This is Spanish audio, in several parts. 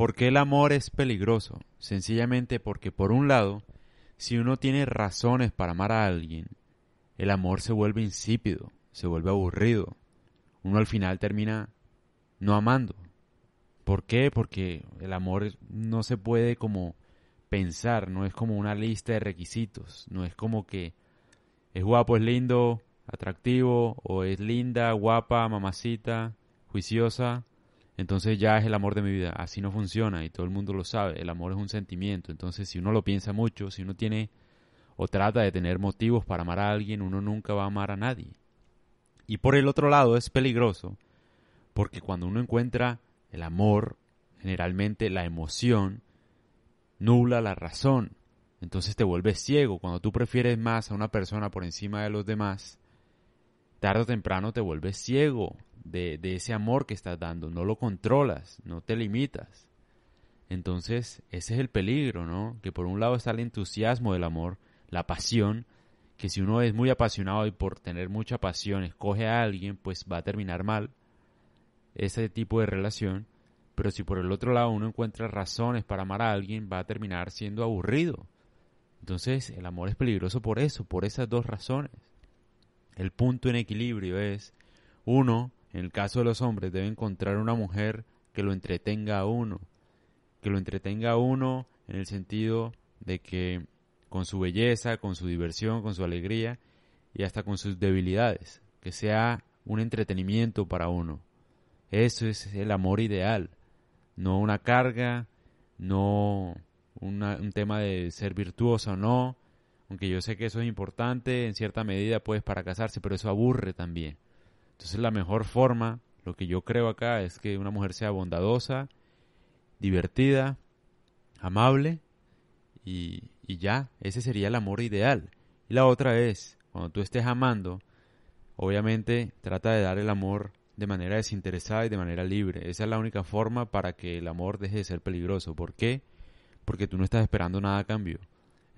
¿Por qué el amor es peligroso? Sencillamente porque por un lado, si uno tiene razones para amar a alguien, el amor se vuelve insípido, se vuelve aburrido. Uno al final termina no amando. ¿Por qué? Porque el amor no se puede como pensar, no es como una lista de requisitos, no es como que es guapo, es lindo, atractivo, o es linda, guapa, mamacita, juiciosa, entonces ya es el amor de mi vida. Así no funciona y todo el mundo lo sabe. El amor es un sentimiento. Entonces si uno lo piensa mucho, si uno tiene o trata de tener motivos para amar a alguien, uno nunca va a amar a nadie. Y por el otro lado es peligroso porque cuando uno encuentra el amor, generalmente la emoción nubla la razón. Entonces te vuelves ciego. Cuando tú prefieres más a una persona por encima de los demás, tarde o temprano te vuelves ciego de, ese amor que estás dando. No lo controlas, no te limitas. Entonces, ese es el peligro, ¿no? Que por un lado está el entusiasmo del amor, la pasión, que si uno es muy apasionado y por tener mucha pasión escoge a alguien, pues va a terminar mal ese tipo de relación. Pero si por el otro lado uno encuentra razones para amar a alguien, va a terminar siendo aburrido. Entonces, el amor es peligroso por eso, por esas dos razones. El punto en equilibrio es, uno, en el caso de los hombres, debe encontrar una mujer que lo entretenga a uno, que lo entretenga a uno en el sentido de que con su belleza, con su diversión, con su alegría y hasta con sus debilidades, que sea un entretenimiento para uno. Eso es el amor ideal, no una carga, no un tema de ser virtuoso o no, aunque yo sé que eso es importante en cierta medida pues para casarse, pero eso aburre también. Entonces la mejor forma, lo que yo creo acá es que una mujer sea bondadosa, divertida, amable y, y ya, ese sería el amor ideal. Y la otra es, cuando tú estés amando, obviamente trata de dar el amor de manera desinteresada y de manera libre. Esa es la única forma para que el amor deje de ser peligroso. ¿Por qué? Porque tú no estás esperando nada a cambio.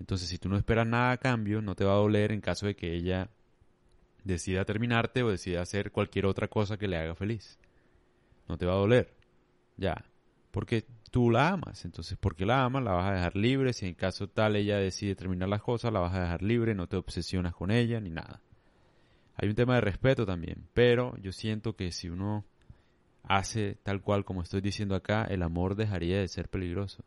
Entonces, si tú no esperas nada a cambio, no te va a doler en caso de que ella decida terminarte o decida hacer cualquier otra cosa que le haga feliz. No te va a doler. Ya. Porque tú la amas. Entonces, porque la amas, la vas a dejar libre. Si en caso tal ella decide terminar las cosas, la vas a dejar libre. No te obsesionas con ella ni nada. Hay un tema de respeto también. Pero yo siento que si uno hace tal cual como estoy diciendo acá, el amor dejaría de ser peligroso.